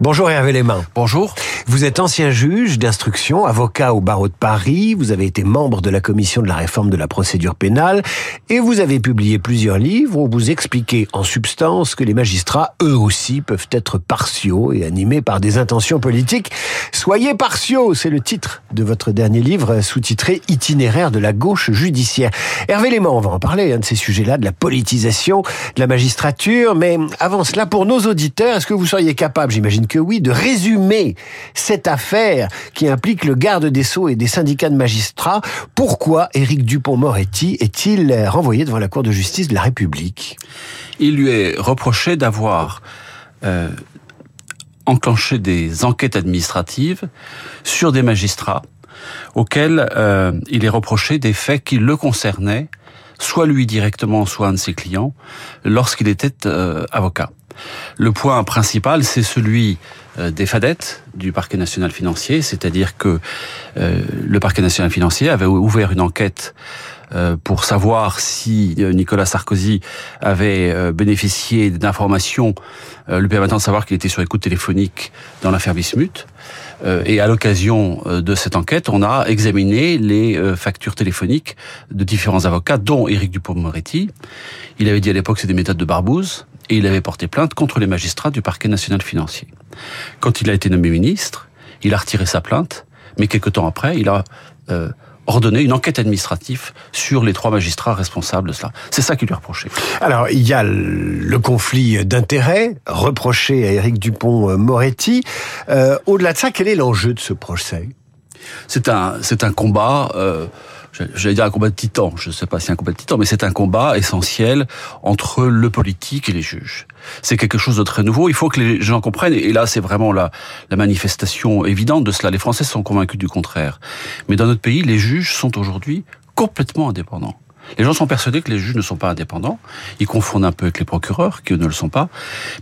Bonjour Hervé Léman. Bonjour. Vous êtes ancien juge d'instruction, avocat au barreau de Paris, vous avez été membre de la commission de la réforme de la procédure pénale et vous avez publié plusieurs livres où vous expliquez en substance que les magistrats, eux aussi, peuvent être partiaux et animés par des intentions politiques. Soyez partiaux, c'est le titre de votre dernier livre sous-titré Itinéraire de la gauche judiciaire. Hervé Léman, on va en parler de ces sujets-là, de la politisation de la magistrature, mais avant cela, pour nos auditeurs, est-ce que vous seriez capable, j'imagine que oui, de résumer cette affaire qui implique le garde des Sceaux et des syndicats de magistrats. Pourquoi Éric Dupont-Moretti est-il renvoyé devant la Cour de justice de la République? Il lui est reproché d'avoir euh, enclenché des enquêtes administratives sur des magistrats auxquels euh, il est reproché des faits qui le concernaient, soit lui directement, soit un de ses clients, lorsqu'il était euh, avocat. Le point principal, c'est celui des fadettes du parquet national financier, c'est-à-dire que euh, le parquet national financier avait ouvert une enquête euh, pour savoir si Nicolas Sarkozy avait bénéficié d'informations lui permettant de savoir qu'il était sur écoute téléphonique dans l'affaire Bismuth. Et à l'occasion de cette enquête, on a examiné les factures téléphoniques de différents avocats, dont Éric Dupond-Moretti. Il avait dit à l'époque que c'est des méthodes de barbouze et il avait porté plainte contre les magistrats du parquet national financier. Quand il a été nommé ministre, il a retiré sa plainte, mais quelque temps après, il a euh, ordonné une enquête administrative sur les trois magistrats responsables de cela. C'est ça qui lui reproché. Alors, il y a le conflit d'intérêts reproché à Éric Dupont-Moretti. Euh, Au-delà de ça, quel est l'enjeu de ce procès? C'est un, c'est un combat... Euh, j'allais dire un combat de titans, je ne sais pas si c'est un combat de titans, mais c'est un combat essentiel entre le politique et les juges. C'est quelque chose de très nouveau, il faut que les gens comprennent, et là c'est vraiment la manifestation évidente de cela. Les Français sont convaincus du contraire. Mais dans notre pays, les juges sont aujourd'hui complètement indépendants. Les gens sont persuadés que les juges ne sont pas indépendants. Ils confondent un peu avec les procureurs, qui ne le sont pas.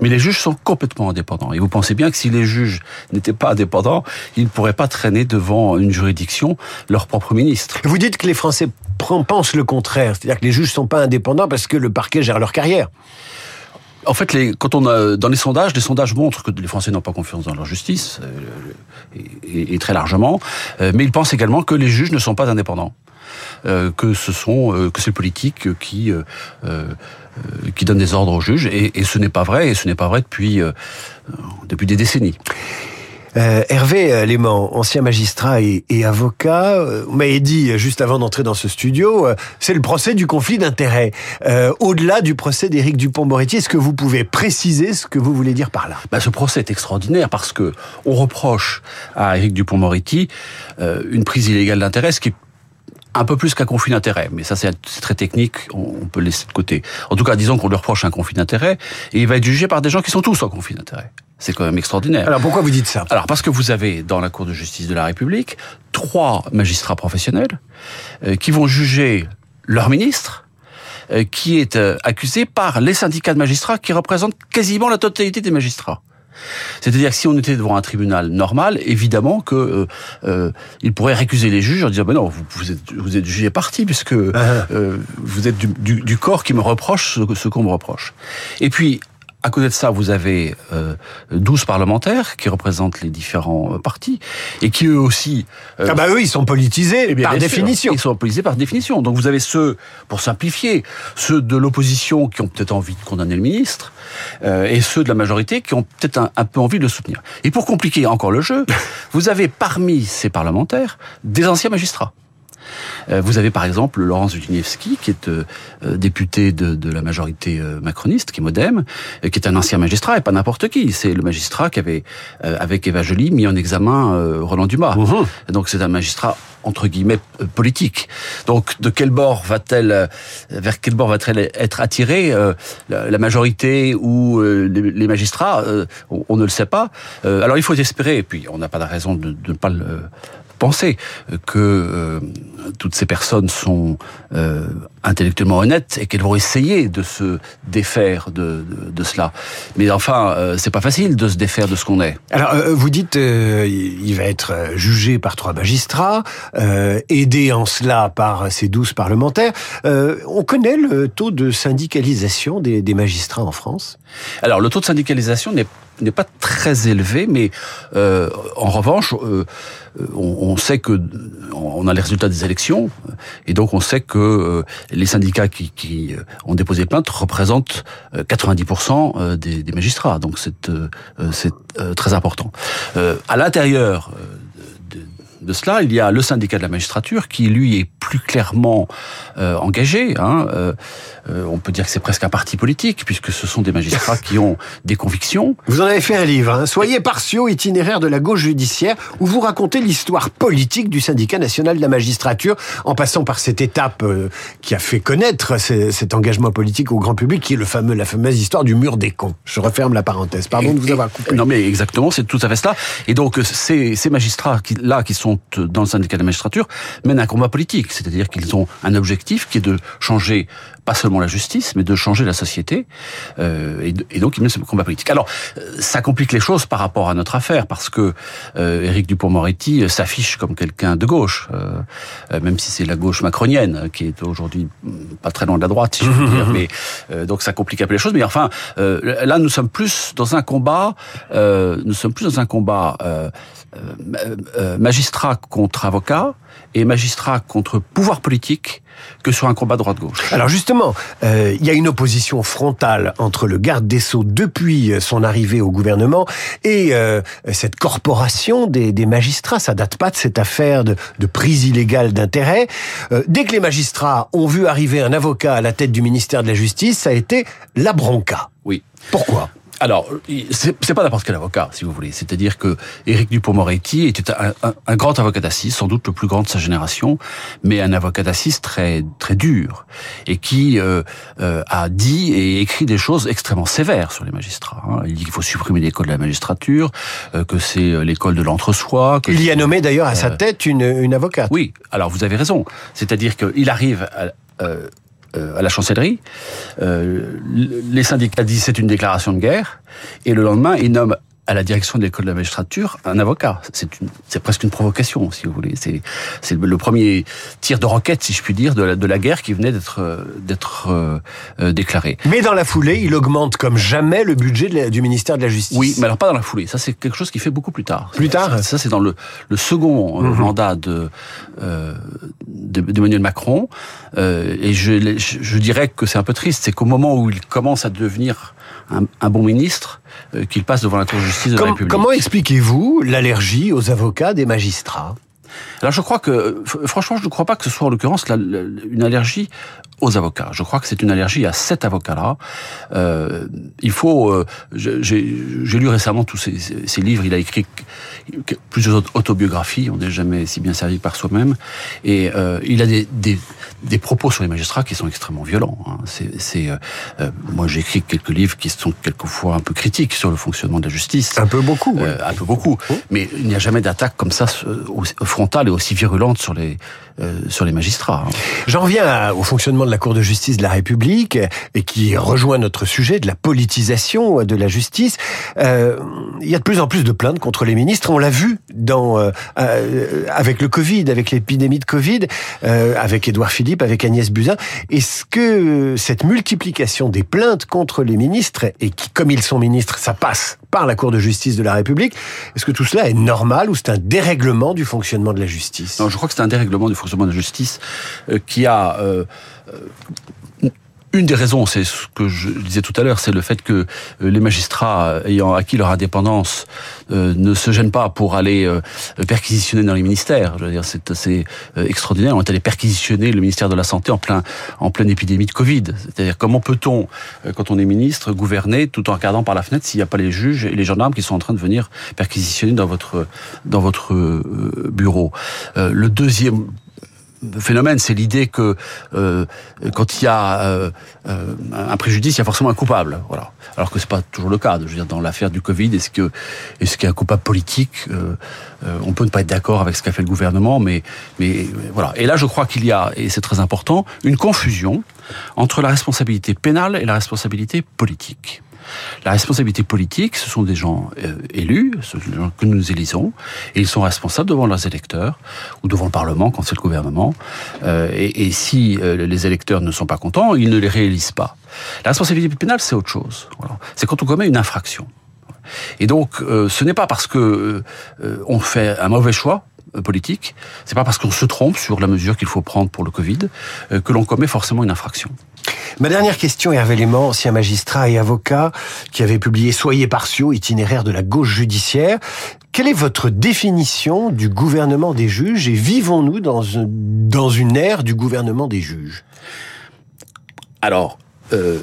Mais les juges sont complètement indépendants. Et vous pensez bien que si les juges n'étaient pas indépendants, ils ne pourraient pas traîner devant une juridiction leur propre ministre. Vous dites que les Français pensent le contraire. C'est-à-dire que les juges ne sont pas indépendants parce que le parquet gère leur carrière. En fait, les, quand on a dans les sondages, les sondages montrent que les Français n'ont pas confiance dans leur justice, euh, et, et, très largement, euh, mais ils pensent également que les juges ne sont pas indépendants. Euh, que ce sont euh, que c'est le politique qui euh, qui donne des ordres aux juges et, et ce n'est pas vrai et ce n'est pas vrai depuis depuis des décennies. Euh, Hervé Léman, ancien magistrat et, et avocat, vous m'avez dit juste avant d'entrer dans ce studio, c'est le procès du conflit d'intérêts. Euh, Au-delà du procès d'Éric Dupont-Moretti, est-ce que vous pouvez préciser ce que vous voulez dire par là? Bah, Ce procès est extraordinaire parce que on reproche à Éric Dupont-Moretti euh, une prise illégale d'intérêt, ce qui est un peu plus qu'un conflit d'intérêt, mais ça c'est très technique, on peut le laisser de côté. En tout cas, disons qu'on lui reproche un conflit d'intérêt, et il va être jugé par des gens qui sont tous en conflit d'intérêt. C'est quand même extraordinaire. Alors pourquoi vous dites ça? Alors parce que vous avez dans la Cour de justice de la République trois magistrats professionnels euh, qui vont juger leur ministre, euh, qui est euh, accusé par les syndicats de magistrats qui représentent quasiment la totalité des magistrats. C'est-à-dire que si on était devant un tribunal normal, évidemment que euh, euh, il pourrait récuser les juges en disant ben non, vous, vous êtes vous êtes jugé parti puisque ah. euh, vous êtes du, du, du, corps qui me reproche ce, ce qu'on me reproche. Et puis à côté de ça, vous avez euh, 12 parlementaires qui représentent les différents euh, partis et qui eux aussi. Euh, ah bah eux, ils sont politisés eh bien, par définition. Sûr, ils sont politisés par définition. Donc vous avez ceux, pour simplifier, ceux de l'opposition qui ont peut-être envie de condamner le ministre euh, et ceux de la majorité qui ont peut-être un, un, peu envie de le soutenir. Et pour compliquer encore le jeu, vous avez parmi ces parlementaires des anciens magistrats. Euh, vous avez par exemple Laurence Zutiniewski, qui est euh, euh, député de, de, la majorité macroniste, qui est modem, qui est un ancien magistrat, et pas n'importe qui. C'est le magistrat qui avait, avec Eva Joly, mis en examen Roland Dumas. Mmh. Donc c'est un magistrat entre guillemets politique. Donc de quel bord va-t-elle, vers quel bord va-t-elle être attirée la, majorité ou les, magistrats on, on, ne le sait pas. alors il faut espérer, et puis on n'a pas de raison de ne pas le penser que euh, toutes ces personnes sont euh, intellectuellement honnêtes et qu'elles vont essayer de se défaire de, de, de cela. Mais enfin, euh, c'est pas facile de se défaire de ce qu'on est. Alors, euh, vous dites, il va être jugé par trois magistrats, aidé en cela par ces douze parlementaires. on connaît le taux de syndicalisation des, des magistrats en France? Alors, le taux de syndicalisation n'est n'est pas très élevé, mais euh, en revanche, euh, on, on, sait que on a les résultats des élections, et donc on sait que euh, les syndicats qui, qui, ont déposé plainte représentent 90% des, des, magistrats. Donc c'est c'est très important. à l'intérieur de cela, il y a le syndicat de la magistrature qui, lui, est plus clairement euh, engagé. Hein, euh, euh, on peut dire que c'est presque un parti politique, puisque ce sont des magistrats qui ont des convictions. Vous en avez fait un livre, hein, Soyez partiaux, itinéraire de la gauche judiciaire, où vous racontez l'histoire politique du syndicat national de la magistrature, en passant par cette étape qui a fait connaître cet engagement politique au grand public, qui est le fameux, la fameuse histoire du mur des cons. Je referme la parenthèse. Pardon de vous avoir coupé. Non, mais exactement, c'est tout à fait cela. Et donc, ces, ces magistrats qui, là, qui sont dans le syndicat de la magistrature, mènent un combat politique. C'est-à-dire qu'ils ont un objectif qui est de changer pas seulement la justice, mais de changer la société. Euh, et, et, donc, ils mènent ce combat politique. Alors, ça complique les choses par rapport à notre affaire, parce que euh, Éric Dupont-Moretti s'affiche comme quelqu'un de gauche, euh, même si c'est la gauche macronienne, qui est aujourd'hui pas très loin de la droite, si je veux dire. Mais euh, donc, ça complique un peu les choses. Mais enfin, euh, là, nous sommes plus dans un combat. Euh, nous sommes plus dans un combat magistrat contre avocat et magistrat contre pouvoir politique que sur un combat droite-gauche. Alors justement, euh, il y a une opposition frontale entre le garde des Sceaux depuis son arrivée au gouvernement et euh, cette corporation des, des, magistrats. Ça date pas de cette affaire de, de prise illégale d'intérêt. Euh, dès que les magistrats ont vu arriver un avocat à la tête du ministère de la Justice, ça a été la bronca. Oui. Pourquoi? Alors, c'est pas n'importe quel avocat, si vous voulez. C'est-à-dire que Éric Dupond-Moretti était un, un, un, grand avocat d'assises, sans doute le plus grand de sa génération, mais un avocat d'assises très très dur et qui euh, euh, a dit et écrit des choses extrêmement sévères sur les magistrats. Hein. Il dit qu'il faut supprimer l'école de la magistrature, euh, que c'est euh, l'école de l'entre-soi. Il y a nommé d'ailleurs à sa tête une, une avocate. Oui. Alors vous avez raison. C'est-à-dire qu'il arrive à, euh, à la chancellerie. Euh, les syndicats disent c'est une déclaration de guerre, et le lendemain, ils nomment à la direction de l'école de la magistrature un avocat. C'est une, c'est presque une provocation, si vous voulez. C'est, c'est le premier tir de roquette, si je puis dire, de la, de la guerre qui venait d'être, d'être euh, déclaré. Mais dans la foulée, il augmente comme jamais le budget la, du ministère de la Justice. Oui, mais alors pas dans la foulée. Ça, c'est quelque chose qui fait beaucoup plus tard. Plus tard. Ça, ça c'est dans le, le second mm -hmm. mandat de, euh, d'Emmanuel Macron. Euh, et je, je, je dirais que c'est un peu triste, c'est qu'au moment où il commence à devenir un, un bon ministre, euh, qu'il passe devant la Cour de justice de Comme, la République. Comment expliquez-vous l'allergie aux avocats des magistrats? Alors je crois que, franchement, je ne crois pas que ce soit en l'occurrence une allergie aux avocats. Je crois que c'est une allergie à cet avocat-là. Euh, il faut. Euh, J'ai lu récemment tous ces, livres. Il a écrit plusieurs autobiographies. On n'est jamais si bien servi par soi-même. Et euh, il a des, des, des, propos sur les magistrats qui sont extrêmement violents. Hein. C'est, moi, j'ai écrit quelques livres qui sont quelquefois un peu critiques sur le fonctionnement de la justice. Un peu beaucoup. Un peu beaucoup. Oh. Mais il n'y a jamais d'attaque comme ça frontale et aussi virulente sur les sur les magistrats. Hein. J'en reviens au fonctionnement de la Cour de justice de la République et qui rejoint notre sujet de la politisation de la justice. Euh, il y a de plus en plus de plaintes contre les ministres. On l'a vu dans euh, avec le Covid, avec l'épidémie de Covid, euh, avec Édouard Philippe, avec Agnès Buzyn. Est-ce que cette multiplication des plaintes contre les ministres et qui, comme ils sont ministres, ça passe? Par la Cour de justice de la République, est-ce que tout cela est normal ou c'est un dérèglement du fonctionnement de la justice? Je crois que c'est un dérèglement du fonctionnement de la justice euh, qui a euh, une des raisons, c'est ce que je disais tout à l'heure, c'est le fait que les magistrats ayant acquis leur indépendance euh, ne se gênent pas pour aller euh, perquisitionner dans les ministères. Je veux dire, c'est assez euh, extraordinaire. On est allé perquisitionner le ministère de la Santé en plein en pleine épidémie de Covid. C'est-à-dire comment peut-on, quand on est ministre, gouverner tout en regardant par la fenêtre s'il n'y a pas les juges et les gendarmes qui sont en train de venir perquisitionner dans votre dans votre bureau? le deuxième phénomène, c'est l'idée que euh, quand il y a euh, un préjudice, il y a forcément un coupable. Voilà. Alors que c'est pas toujours le cas. Je veux dire, dans l'affaire du Covid, est-ce que est-ce qu'il y a un coupable politique euh, On peut ne pas être d'accord avec ce qu'a fait le gouvernement, mais mais voilà. Et là, je crois qu'il y a, et c'est très important, une confusion entre la responsabilité pénale et la responsabilité politique. La responsabilité politique, ce sont des gens euh, élus, ce sont des gens que nous élisons, et ils sont responsables devant leurs électeurs ou devant le Parlement quand c'est le gouvernement. Euh, et, si euh, les électeurs ne sont pas contents, ils ne les réélisent pas. La responsabilité pénale, c'est autre chose. C'est quand on commet une infraction. Et donc, ce n'est pas parce que on fait un mauvais choix politique, c'est pas parce qu'on se trompe sur la mesure qu'il faut prendre pour le Covid que l'on commet forcément une infraction. Ma dernière question, Hervé Léman, ancien magistrat et avocat, qui avait publié Soyez partiaux, itinéraire de la gauche judiciaire. Quelle est votre définition du gouvernement des juges et vivons-nous dans, dans une ère du gouvernement des juges? Alors, euh,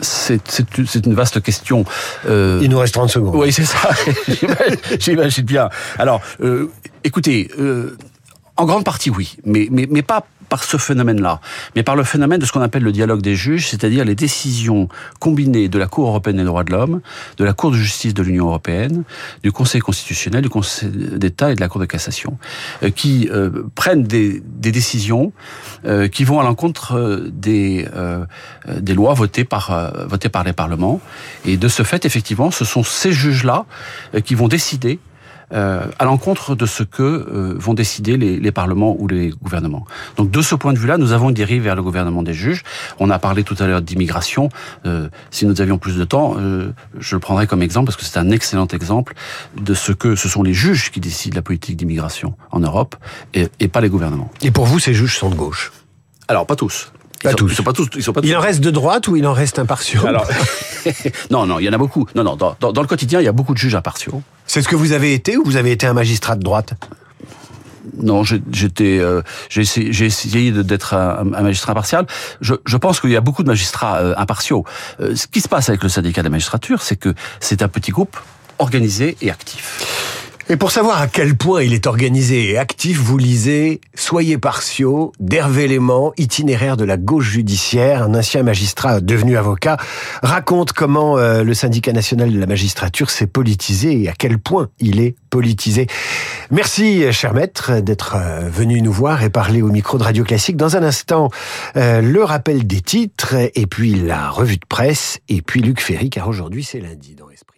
c'est une vaste question. Euh, Il nous reste 30 secondes. Oui, c'est ça. J'imagine bien. Alors, euh, écoutez, euh, en grande partie oui, mais, mais, mais pas par ce phénomène-là, mais par le phénomène de ce qu'on appelle le dialogue des juges, c'est-à-dire les décisions combinées de la Cour européenne des droits de l'homme, de la Cour de justice de l'Union européenne, du Conseil constitutionnel, du Conseil d'État et de la Cour de cassation, euh, qui euh, prennent des, des décisions euh, qui vont à l'encontre des, lois votées par, votées par les parlements. Et de ce fait, effectivement, ce sont ces juges-là qui vont décider euh, à l'encontre de ce que euh, vont décider les, les, parlements ou les gouvernements. Donc de ce point de vue-là, nous avons une dérive vers le gouvernement des juges. On a parlé tout à l'heure d'immigration. Euh, si nous avions plus de temps, euh, je le prendrais comme exemple parce que c'est un excellent exemple de ce que ce sont les juges qui décident la politique d'immigration en Europe et, et pas les gouvernements. Et pour vous, ces juges sont de gauche? Alors pas tous. Pas tous. Ils sont pas tous. Ils sont pas il en reste de droite ou il en reste impartiaux Alors, non, non, il y en a beaucoup. Non, non. Dans, dans, dans, le quotidien, il y a beaucoup de juges impartiaux. C'est ce que vous avez été ou vous avez été un magistrat de droite? Non, j'étais, euh, j'ai essayé, essayé d'être un, un, magistrat impartial. Je, je pense qu'il y a beaucoup de magistrats euh, impartiaux. Euh, ce qui se passe avec le syndicat de la magistrature, c'est que c'est un petit groupe organisé et actif. Et pour savoir à quel point il est organisé et actif, vous lisez Soyez partiaux d'Hervé Léman, itinéraire de la gauche judiciaire, un ancien magistrat devenu avocat, raconte comment euh, le syndicat national de la magistrature s'est politisé et à quel point il est politisé. Merci, cher maître, d'être euh, venu nous voir et parler au micro de Radio Classique. Dans un instant, euh, le rappel des titres et puis la revue de presse et puis Luc Ferry, car aujourd'hui c'est lundi dans Esprit.